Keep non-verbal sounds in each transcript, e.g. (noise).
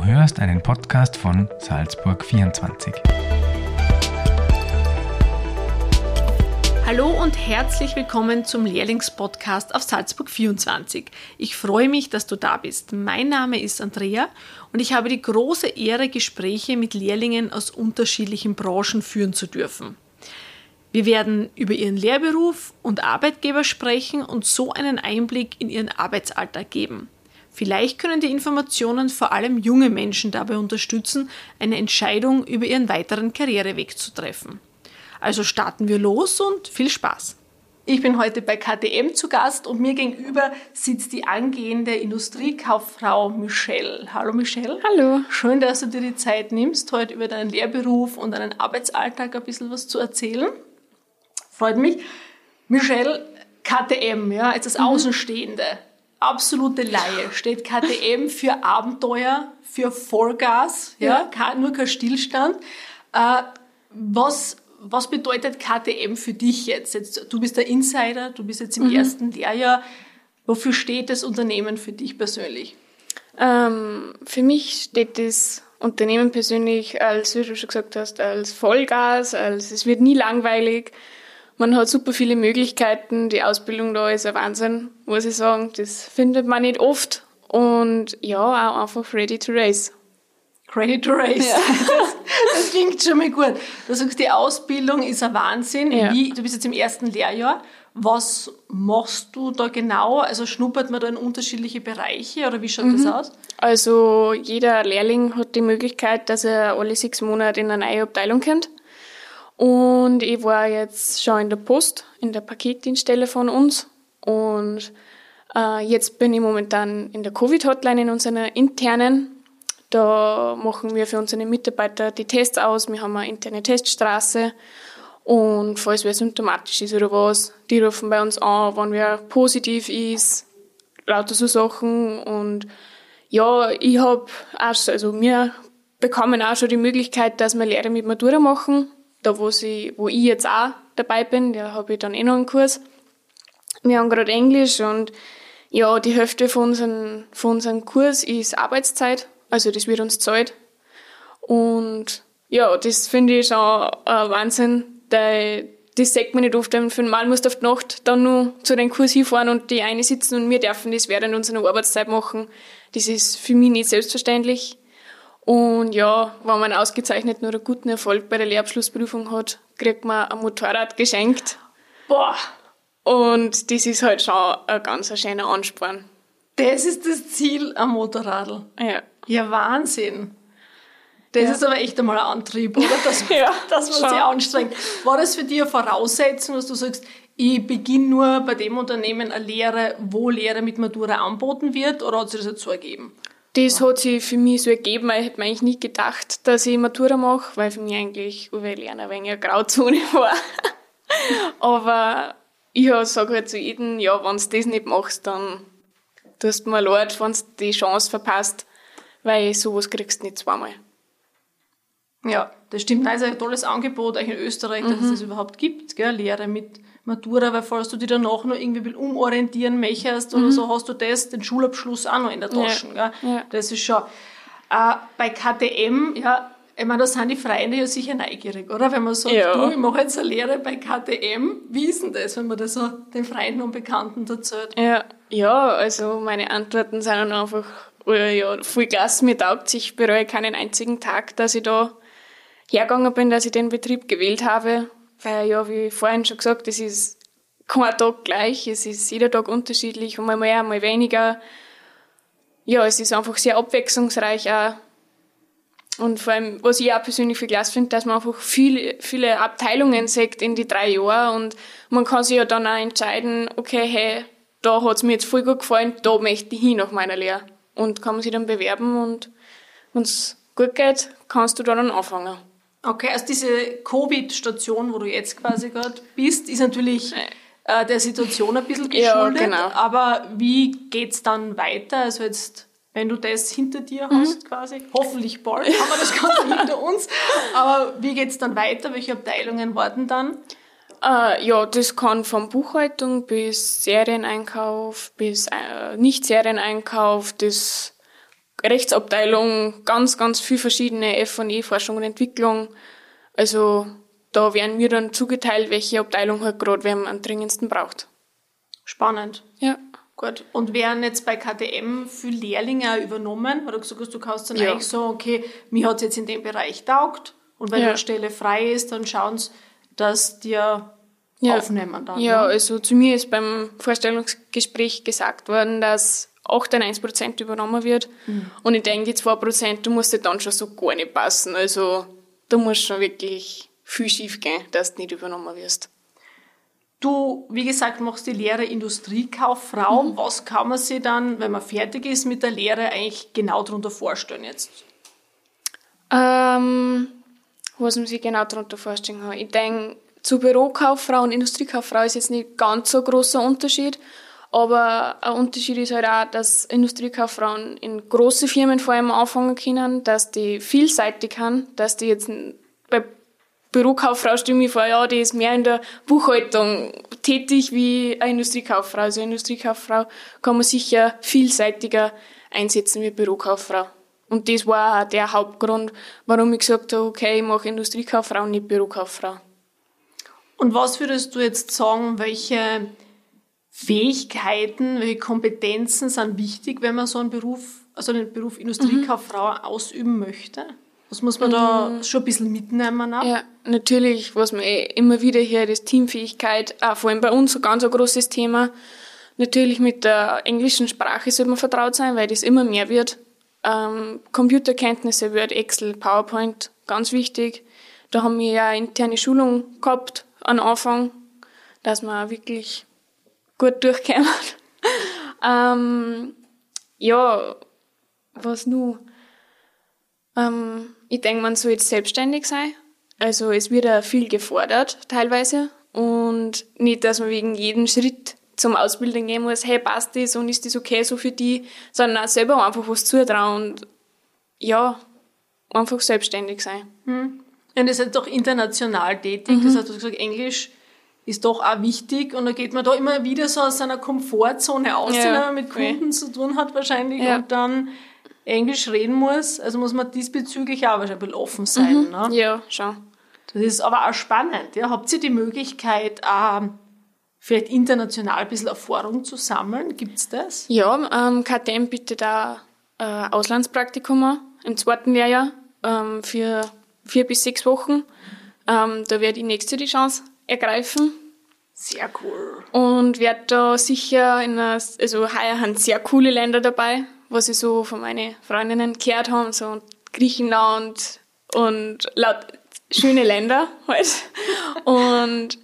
Du hörst einen Podcast von Salzburg 24. Hallo und herzlich willkommen zum Lehrlingspodcast auf Salzburg 24. Ich freue mich, dass du da bist. Mein Name ist Andrea und ich habe die große Ehre, Gespräche mit Lehrlingen aus unterschiedlichen Branchen führen zu dürfen. Wir werden über ihren Lehrberuf und Arbeitgeber sprechen und so einen Einblick in ihren Arbeitsalltag geben. Vielleicht können die Informationen vor allem junge Menschen dabei unterstützen, eine Entscheidung über ihren weiteren Karriereweg zu treffen. Also starten wir los und viel Spaß! Ich bin heute bei KTM zu Gast und mir gegenüber sitzt die angehende Industriekauffrau Michelle. Hallo Michelle. Hallo. Schön, dass du dir die Zeit nimmst, heute über deinen Lehrberuf und deinen Arbeitsalltag ein bisschen was zu erzählen. Freut mich. Michelle, KTM, ja, als das mhm. Außenstehende absolute Laie. Steht KTM für Abenteuer, für Vollgas, ja, ja. nur kein Stillstand. Äh, was, was bedeutet KTM für dich jetzt? jetzt? Du bist der Insider, du bist jetzt im mhm. ersten Lehrjahr. Wofür steht das Unternehmen für dich persönlich? Ähm, für mich steht das Unternehmen persönlich als, wie du schon gesagt hast, als Vollgas, als es wird nie langweilig. Man hat super viele Möglichkeiten. Die Ausbildung da ist ein Wahnsinn, muss ich sagen. Das findet man nicht oft. Und ja, auch einfach ready to race. Ready to race. Ja. (laughs) Das, das, klingt schon mal gut. Du sagst, die Ausbildung ist ein Wahnsinn. Ja. Wie, du bist jetzt im ersten Lehrjahr. Was machst du da genau? Also schnuppert man da in unterschiedliche Bereiche oder wie schaut mhm. das aus? Also jeder Lehrling hat die Möglichkeit, dass er alle sechs Monate in eine neue Abteilung kommt. Und ich war jetzt schon in der Post, in der Paketdienststelle von uns. Und äh, jetzt bin ich momentan in der Covid-Hotline in unserer internen. Da machen wir für unsere Mitarbeiter die Tests aus. Wir haben eine interne Teststraße. Und falls wer symptomatisch ist oder was, die rufen bei uns an, wenn wer positiv ist, lauter so Sachen. Und ja, ich habe auch, also wir bekommen auch schon die Möglichkeit, dass wir Lehre mit Matura machen da wo, sie, wo ich jetzt auch dabei bin, da habe ich dann eh noch einen Kurs. Wir haben gerade Englisch und ja, die Hälfte von unserem, von unserem Kurs ist Arbeitszeit, also das wird uns zahlt. Und ja, das finde ich schon ein Wahnsinn, da, das sagt man nicht oft, für Mal musst du auf die Nacht dann nur zu dem Kurs hinfahren und die eine sitzen und wir dürfen das während unserer Arbeitszeit machen. Das ist für mich nicht selbstverständlich. Und ja, wenn man ausgezeichnet nur einen guten Erfolg bei der Lehrabschlussprüfung hat, kriegt man ein Motorrad geschenkt. Boah! Und das ist halt schon ein ganz schöner Ansporn. Das ist das Ziel am Motorradl. Ja. Ja, Wahnsinn. Das ja. ist aber echt einmal ein Antrieb, oder? (laughs) Dass, ja, dass man schon. sich anstrengt. War das für dich eine Voraussetzung, dass du sagst, ich beginne nur bei dem Unternehmen eine Lehre, wo Lehre mit Matura anboten wird, oder hat sich das jetzt so ergeben? Das hat sich für mich so ergeben, weil ich hätte mir eigentlich nie gedacht, dass ich Matura mache, weil für mich eigentlich UW Lernen ein wenig eine Grauzone (laughs) war. Aber ich sage halt zu jedem, ja, wenn du das nicht machst, dann tust du mir leid, wenn du die Chance verpasst, weil sowas kriegst du nicht zweimal. Ja, das stimmt. Nein, es ist ein tolles Angebot eigentlich in Österreich, dass mhm. es das überhaupt gibt, gell? Lehre mit Matura, weil falls du dich danach noch irgendwie umorientieren möchtest oder mhm. so, hast du das, den Schulabschluss auch noch in der Tasche. Ja. Ja. Das ist schon. Äh, bei KTM, ja, ich meine, da sind die Freunde ja sicher neugierig, oder? Wenn man sagt, ja. du, ich mache jetzt eine Lehre bei KTM, wie ist denn das, wenn man das so den Freunden und Bekannten erzählt? Ja, ja also meine Antworten sind dann einfach, oh ja, voll klasse, mir taugt Ich bereue keinen einzigen Tag, dass ich da hergegangen bin, dass ich den Betrieb gewählt habe weil ja, wie vorhin schon gesagt, es ist kein Tag gleich, es ist jeder Tag unterschiedlich, mal mehr, mal weniger. Ja, es ist einfach sehr abwechslungsreich auch. Und vor allem, was ich auch persönlich viel klasse finde, dass man einfach viele, viele Abteilungen sagt in die drei Jahre und man kann sich ja dann auch entscheiden, okay, hey, da hat's mir jetzt voll gut gefallen, da möchte ich hin nach meiner Lehre. Und kann man sich dann bewerben und wenn's gut geht, kannst du da dann anfangen. Okay, also diese Covid-Station, wo du jetzt quasi gerade bist, ist natürlich äh, der Situation ein bisschen geschuldet. Ja, genau. Aber wie geht's dann weiter? Also jetzt, wenn du das hinter dir mhm. hast quasi, hoffentlich bald haben wir das Ganze (laughs) hinter uns. Aber wie geht's dann weiter? Welche Abteilungen warten dann? Äh, ja, das kann von Buchhaltung bis Serieneinkauf bis äh, Nicht-Serieneinkauf, das Rechtsabteilung, ganz, ganz viel verschiedene F&E, Forschung und Entwicklung. Also da werden wir dann zugeteilt, welche Abteilung halt gerade wer am dringendsten braucht. Spannend. Ja. Gut. Und werden jetzt bei KTM viele Lehrlinge übernommen? Weil du gesagt hast, du kannst dann Ja. eigentlich so, okay, mir hat es jetzt in dem Bereich taugt und wenn Ja. eine Stelle frei ist, dann schauen sie, dass dir Ja. aufnehmen dann. Ja, ne? also zu mir ist beim Vorstellungsgespräch gesagt worden, dass 98% übernommen wird. Und ich denke, die 2%, du musst dir dann schon so gar nicht passen. Also da muss schon wirklich viel schief gehen, dass du nicht übernommen wirst. Du, wie gesagt, machst die Lehre Industriekauffrau. Mhm. Was kann man sich dann, wenn man fertig ist mit der Lehre, eigentlich genau darunter vorstellen jetzt? Ähm, was man sich genau darunter vorstellen kann. Ich denke, zu Bürokauffrau und Industriekauffrau ist jetzt nicht ganz so großer Unterschied. Aber ein Unterschied ist halt auch, dass Industriekauffrauen in große Firmen vor allem anfangen können, dass die vielseitig haben, dass die jetzt bei Bürokauffrau stimme ich vor, ja, die ist mehr in der Buchhaltung tätig wie eine Industriekauffrau. Also eine Industriekauffrau kann man sicher vielseitiger einsetzen wie Bürokauffrau. Und das war auch der Hauptgrund, warum ich gesagt habe, okay, ich mache Industriekauffrau nicht Bürokauffrau. Und was würdest du jetzt sagen, welche Fähigkeiten, welche Kompetenzen sind wichtig, wenn man so einen Beruf, also den Beruf Industriekauffrau ausüben möchte? Was muss man da schon ein bisschen mitnehmen? Auch? Ja, natürlich, was man eh immer wieder hier, das Teamfähigkeit, auch vor allem bei uns ein ganz ein großes Thema. Natürlich mit der englischen Sprache sollte man vertraut sein, weil das immer mehr wird. Ähm, Computerkenntnisse, Word, Excel, PowerPoint, ganz wichtig. Da haben wir ja eine interne Schulung gehabt am Anfang, dass man wirklich gut durchkommen. (laughs) ähm, ja, was nur? Ähm, ich denke, man soll jetzt selbstständig sein. Also es wird ja viel gefordert teilweise und nicht, dass man wegen jedem Schritt zum Ausbilden gehen muss, hey, passt das und ist das okay so für die, sondern auch selber einfach was zutrauen und ja, einfach selbstständig sein. Und ihr seid doch international tätig. Das heißt, du hast gesagt, Englisch ist doch auch wichtig. Und da geht man da immer wieder so aus seiner Komfortzone aus, Ja, wenn man mit. Kunden zu tun hat wahrscheinlich Ja. und dann Englisch reden muss. Also muss man diesbezüglich auch wahrscheinlich ein bisschen offen sein. Ne? Ja, schon. Das ist aber auch spannend. Ja? Habt ihr die Möglichkeit, ähm, vielleicht international ein bisschen Erfahrung zu sammeln? Gibt's das? Ja, ähm, KTM bietet auch äh, Auslandspraktikum an, im zweiten Lehrjahr ähm, für vier bis sechs Wochen. Ähm, da werde ich nächste die Chance ergreifen Sehr cool. und werde da sicher in einer, also heuer sind sehr coole Länder dabei, was ich so von meinen Freundinnen gehört habe, so Griechenland und laut schöne Länder (laughs) halt. Und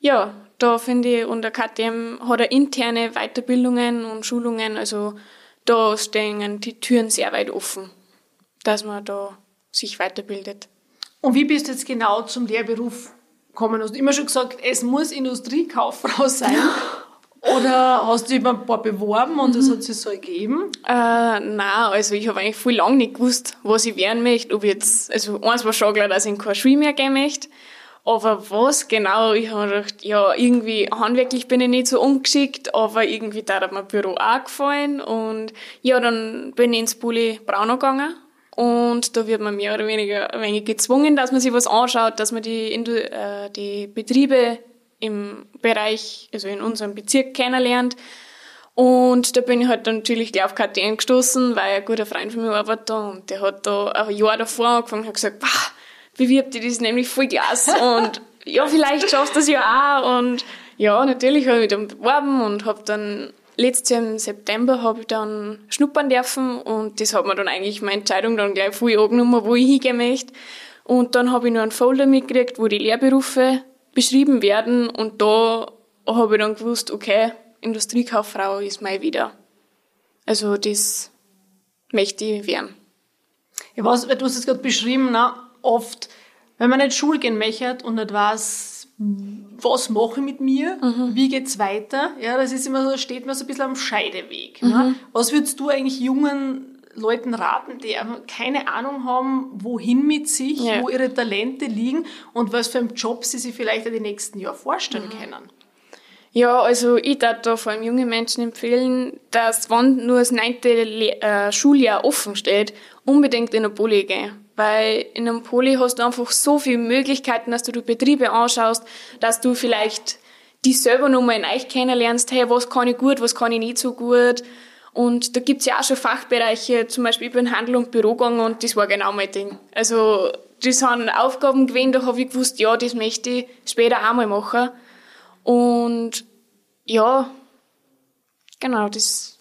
ja, da finde ich, und der KTM hat er interne Weiterbildungen und Schulungen, also da stehen die Türen sehr weit offen, dass man da sich weiterbildet. Und wie bist du jetzt genau zum Lehrberuf gekommen? Hast du immer schon gesagt, es muss Industriekauffrau sein? Oder hast du dich ein paar beworben und das hat sich so ergeben? Äh, nein, also ich habe eigentlich voll lang nicht gewusst, was ich werden möchte. Ob jetzt, also eins war schon klar, dass ich in keine Schule mehr gehen möchte. Aber was genau, ich habe gedacht, ja, irgendwie handwerklich bin ich nicht so ungeschickt, aber irgendwie da hat mir Büro auch gefallen. Und ja, dann bin ich ins Bulli Braunau gegangen. Und da wird man mehr oder weniger ein wenig gezwungen, dass man sich was anschaut, dass man die, äh, die Betriebe im Bereich, also in unserem Bezirk kennenlernt. Und da bin ich halt dann natürlich gleich auf KTM gestoßen, weil ein guter Freund von mir arbeitet da und der hat da ein Jahr davor angefangen und hat gesagt, bah, bewirbt dich, das nämlich voll klasse und ja, vielleicht schaffst du das ja auch und ja, natürlich habe ich mich dann beworben und habe dann letztes Jahr im September habe ich dann schnuppern dürfen und das hat mir dann eigentlich meine Entscheidung dann gleich voll angenommen, wo ich hingehen möchte. Und dann habe ich noch einen Folder mitgekriegt, wo die Lehrberufe beschrieben werden und da habe ich dann gewusst, okay, Industriekauffrau ist mein wieder. Also das möchte ich werden. Was, weil du hast es gerade beschrieben, na, oft, wenn man nicht Schule gehen möchte und nicht weiß, was mache ich mit mir, wie geht's weiter, ja, das ist immer so, steht man so ein bisschen am Scheideweg. Ne? Was würdest du eigentlich jungen Leuten raten, die keine Ahnung haben, wohin mit sich, Ja. wo ihre Talente liegen und was für einen Job sie sich vielleicht in den nächsten Jahren vorstellen können? Ja, also ich darf da vor allem jungen Menschen empfehlen, dass wenn nur das neunte Le äh, Schuljahr offen steht, unbedingt in eine Poli gehen. Weil in einem Poli hast du einfach so viele Möglichkeiten, dass du die Betriebe anschaust, dass du vielleicht die selber nochmal in euch kennenlernst, hey, was kann ich gut, was kann ich nicht so gut. Und da gibt's ja auch schon Fachbereiche, zum Beispiel ich bin Handel und Büro und das war genau mein Ding. Also das sind Aufgaben gewesen, da habe ich gewusst, ja, das möchte ich später auch mal machen. Und ja, genau, das,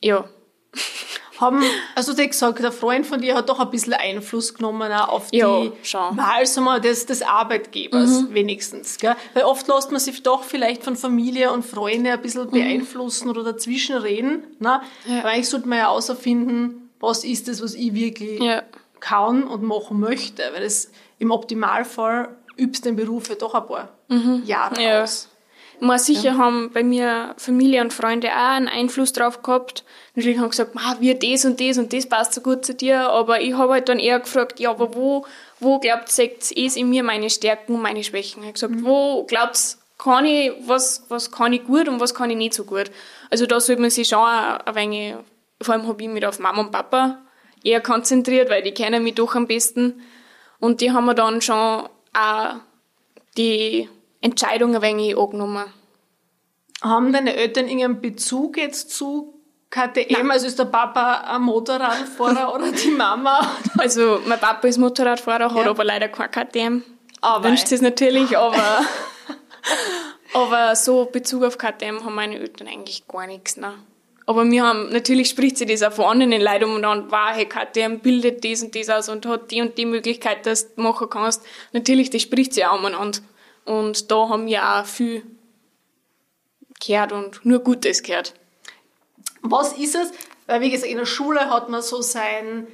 ja. (laughs) Haben, also du hast gesagt, der Freund von dir hat doch ein bisschen Einfluss genommen auch auf die Ja, schon. Wahl sagen wir, des, des Arbeitgebers wenigstens. Gell? Weil oft lässt man sich doch vielleicht von Familie und Freunde ein bisschen beeinflussen oder dazwischen reden. Ne? Ja. Aber eigentlich sollte man ja außerfinden, was ist das, was ich wirklich Ja. kann und machen möchte. Weil es im Optimalfall übst den Beruf ja doch ein paar Jahre Ja. aus. Mal sicher haben bei mir Familie und Freunde auch einen Einfluss drauf gehabt. Natürlich haben gesagt, "Ma, wir das und das und das passt so gut zu dir, aber ich habe halt dann eher gefragt, ja, aber wo, wo glaubt seht ihr in mir meine Stärken und meine Schwächen? Ich habe gesagt, wo glaubt kann ich, was, was kann ich gut und was kann ich nicht so gut? Also da sollte man sich schon ein wenig, vor allem habe ich mich auf Mama und Papa eher konzentriert, weil die kennen mich doch am besten. Und die haben mir dann schon auch die Entscheidung ein wenig angenommen. Haben deine Eltern irgendeinen Bezug jetzt zu KTM? Also ist der Papa ein Motorradfahrer (laughs) oder die Mama? Also mein Papa ist Motorradfahrer, hat Ja. aber leider kein KTM. Aber- Wünscht es natürlich, aber, (laughs) aber so Bezug auf KTM haben meine Eltern eigentlich gar nichts. Ne? Aber wir haben, natürlich spricht sich das auch von anderen Leuten um und dann, wow, hey, KTM bildet das und das aus und hat die und die Möglichkeit, dass du machen kannst. Natürlich, das spricht sich auch umeinander. Und da haben wir auch viel gehört und nur Gutes gehört. Was ist es? Weil, wie gesagt, in der Schule hat man so seinen,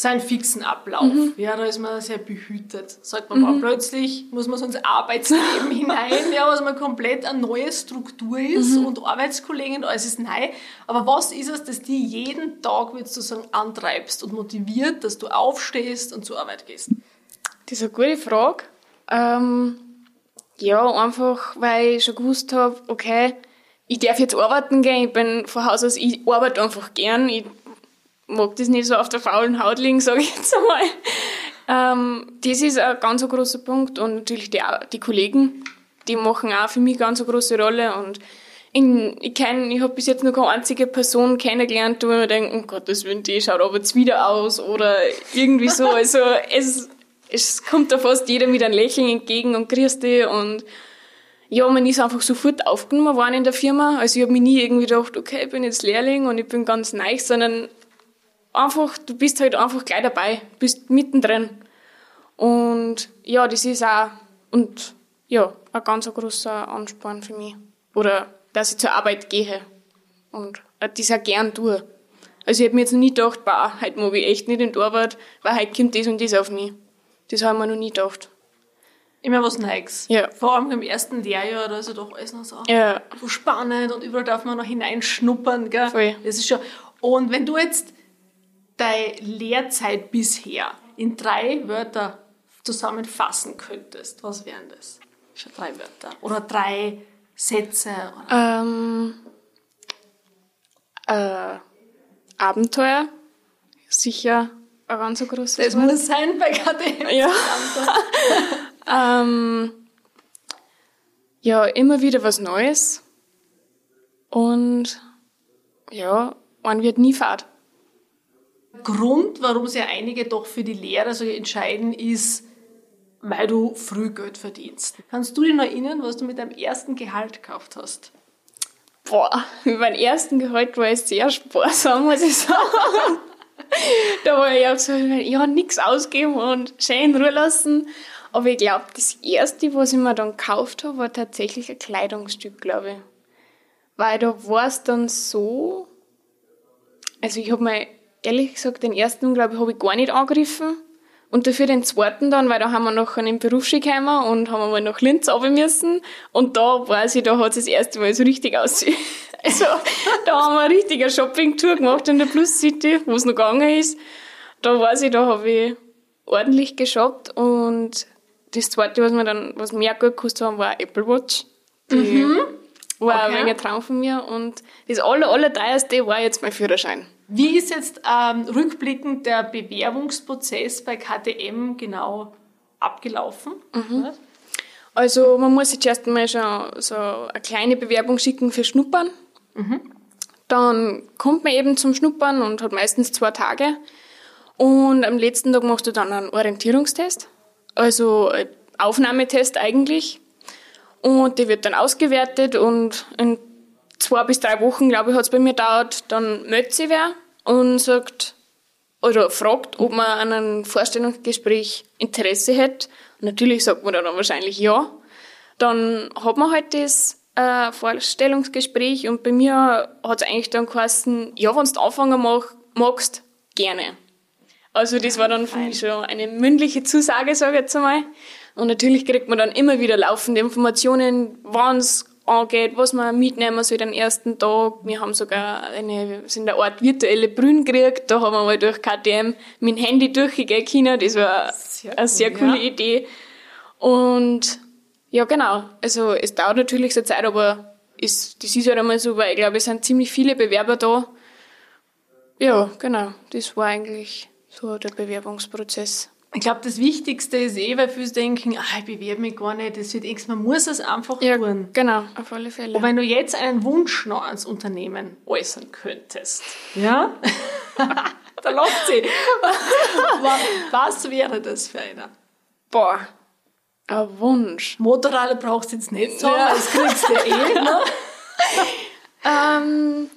seinen fixen Ablauf. Mhm. Ja, da ist man sehr behütet. Sagt man mal, plötzlich muss man so ins Arbeitsleben (laughs) hinein, ja, was man komplett eine neue Struktur ist Mhm. und Arbeitskollegen und alles ist neu. Aber was ist es, das die jeden Tag, würdest du sagen, antreibst und motiviert, dass du aufstehst und zur Arbeit gehst? Das ist eine gute Frage. Ähm, ja, einfach, weil ich schon gewusst habe, okay, ich darf jetzt arbeiten gehen. Ich bin von Haus aus, ich arbeite einfach gern. Ich mag das nicht so auf der faulen Haut liegen, sage ich jetzt einmal. Ähm, das ist ein ganz großer Punkt. Und natürlich die, die Kollegen, die machen auch für mich ganz eine große Rolle. Und in, ich kenn, ich habe bis jetzt noch keine einzige Person kennengelernt, wo ich mir denke, um Gottes Willen, die schaut aber jetzt wieder aus oder irgendwie so. (laughs) Also es, es kommt da fast jeder mit einem Lächeln entgegen und grüßt dich und ja, man ist einfach sofort aufgenommen worden in der Firma. Also ich habe mir nie irgendwie gedacht, okay, ich bin jetzt Lehrling und ich bin ganz neu, sondern einfach, du bist halt einfach gleich dabei, bist mittendrin. Und ja, das ist auch, und ja, ein ganz großer Ansporn für mich. Oder, dass ich zur Arbeit gehe und das auch gern tue. Also ich habe mir jetzt noch nie gedacht, bah, heute mag ich echt nicht in die Arbeit, weil heute kommt das und das auf mich. Das habe ich mir noch nie gedacht. Immer was Neues. Ja. Vor allem im ersten Lehrjahr, da ist ja doch alles noch so, Ja. so spannend und überall darf man noch hineinschnuppern. Gell? Voll. Das ist schon. Und wenn du jetzt deine Lehrzeit bisher in drei Wörter zusammenfassen könntest, was wären das? Schon drei Wörter. Oder drei Sätze. Oder Ähm, äh, Abenteuer. Sicher ein ganz großes das Wort. muss sein bei KDM. Ja. (laughs) ähm, ja, immer wieder was Neues. Und ja, man wird nie fad. Grund, warum sich einige doch für die Lehre so entscheiden, ist, weil du früh Geld verdienst. Kannst du dich noch erinnern, was du mit deinem ersten Gehalt gekauft hast? Boah, mit meinem ersten Gehalt war ich sehr sparsam, muss ich (laughs) sagen. da war ich auch so, ja, nichts ausgeben und schön in Ruhe lassen. Aber ich glaube, das erste, was ich mir dann gekauft habe, war tatsächlich ein Kleidungsstück, glaube ich. Weil da war es dann so, also ich habe mir ehrlich gesagt den ersten, glaube ich, habe ich gar nicht angegriffen. Und dafür den zweiten dann, weil da haben wir noch einen Berufsski gekommen und haben mal nach Linz runter müssen. Und da weiß ich, da hat es das erste Mal so richtig ausgesehen. (laughs) Also, da haben wir eine richtige Shopping-Tour gemacht in der Plus City, wo es noch gegangen ist. Da weiß ich, da habe ich ordentlich geshoppt und das zweite, was mir dann, was mir auch gut gekostet haben, war Apple Watch. Die mhm. war okay. ein wenig ein Traum von mir. Und das aller, aller teuerste war jetzt mein Führerschein. Wie ist jetzt ähm, rückblickend der Bewerbungsprozess bei KTM genau abgelaufen? Mhm. Also man muss sich erst mal schon so eine kleine Bewerbung schicken für Schnuppern. Mhm. Dann kommt man eben zum Schnuppern und hat meistens zwei Tage. Und am letzten Tag machst du dann einen Orientierungstest, also ein Aufnahmetest eigentlich. Und der wird dann ausgewertet und in zwei bis drei Wochen, glaube ich, hat es bei mir dauert, dann meldet sich wer und sagt oder fragt, ob man an einem Vorstellungsgespräch Interesse hat. Und natürlich sagt man dann wahrscheinlich ja. Dann hat man halt das äh, Vorstellungsgespräch und bei mir hat es eigentlich dann geheißen, ja, wenn du anfangen mach, magst, gerne. Also das war dann für mich schon eine mündliche Zusage, sage ich jetzt einmal. Und natürlich kriegt man dann immer wieder laufende Informationen, wann es angeht, was man mitnehmen soll den ersten Tag. Wir haben sogar eine, sind eine Art virtuelle Brühen gekriegt. Da haben wir mal durch KTM mit dem Handy durchgehen können. Das war sehr eine sehr coole ja. Idee. Und ja, genau. Also es dauert natürlich so Zeit, aber ist, das ist halt einmal so, weil ich glaube, es sind ziemlich viele Bewerber da. Ja, genau. Das war eigentlich so der Bewerbungsprozess. Ich glaube, das Wichtigste ist eh, weil viele denken, ah, ich bewerbe mich gar nicht, das wird nichts, man muss es einfach ja, tun. Genau, auf alle Fälle. Und wenn du jetzt einen Wunsch noch ans Unternehmen äußern könntest, ja, (laughs) da lacht sie. (laughs) Was wäre das für einer? Boah, ein Wunsch. Motorrad brauchst du jetzt nicht sagen, ja. das kriegst du eh. Ne? (laughs) ähm,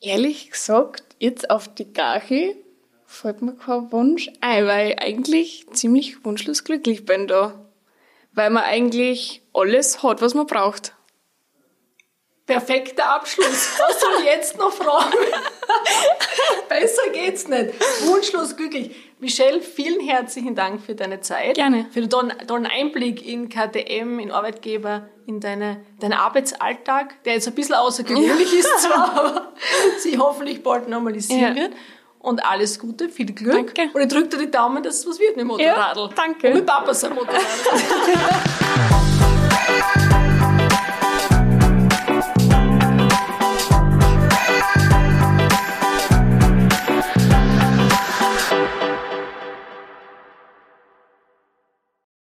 ehrlich gesagt, jetzt auf die Gache fällt mir kein Wunsch ein, weil ich eigentlich ziemlich wunschlos glücklich bin da. Weil man eigentlich alles hat, was man braucht. Perfekter Abschluss. Was soll ich jetzt noch fragen? (laughs) Besser geht's nicht. Wunschlos glücklich. Michelle, vielen herzlichen Dank für deine Zeit. Gerne. Für den tollen Einblick in KTM, in Arbeitgeber, in deine, deinen Arbeitsalltag, der jetzt ein bisschen außergewöhnlich (laughs) ist zwar, aber sich hoffentlich bald normalisieren ja. wird. Und alles Gute, viel Glück. Danke. Und ich drücke dir die Daumen, dass es was wird mit dem Motorradl. Ja, danke. Und mit Papas Motorradl. (laughs)